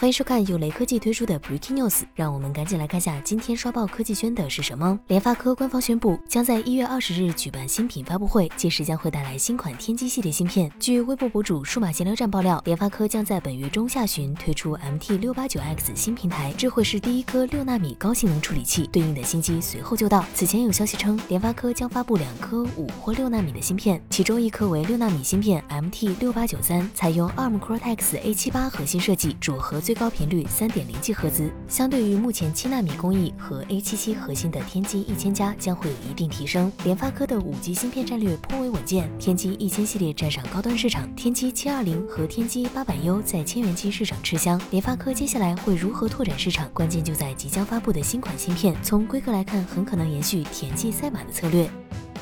欢迎收看由雷科技推出的 Breaking News，让我们赶紧来看下今天刷爆科技圈的是什么。联发科官方宣布，将在一月二十日举办新品发布会，届时将会带来新款天玑系列芯片。据微博博主数码闲聊站爆料，联发科将在本月中下旬推出 MT 六八九 X 新平台，这会是第一颗六纳米高性能处理器，对应的新机随后就到。此前有消息称，联发科将发布两颗五或六纳米的芯片，其中一颗为六纳米芯片 MT 六八九三，采用 ARM Cortex A 七八核心设计，主核。最高频率三点零 G 赫兹，相对于目前七纳米工艺和 A 七七核心的天玑一千加将会有一定提升。联发科的五 G 芯片战略颇为稳健，天玑一千系列站上高端市场，天玑七二零和天玑八百 U 在千元机市场吃香。联发科接下来会如何拓展市场，关键就在即将发布的新款芯片。从规格来看，很可能延续田忌赛马的策略。